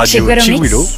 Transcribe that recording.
Rádio Chigueiro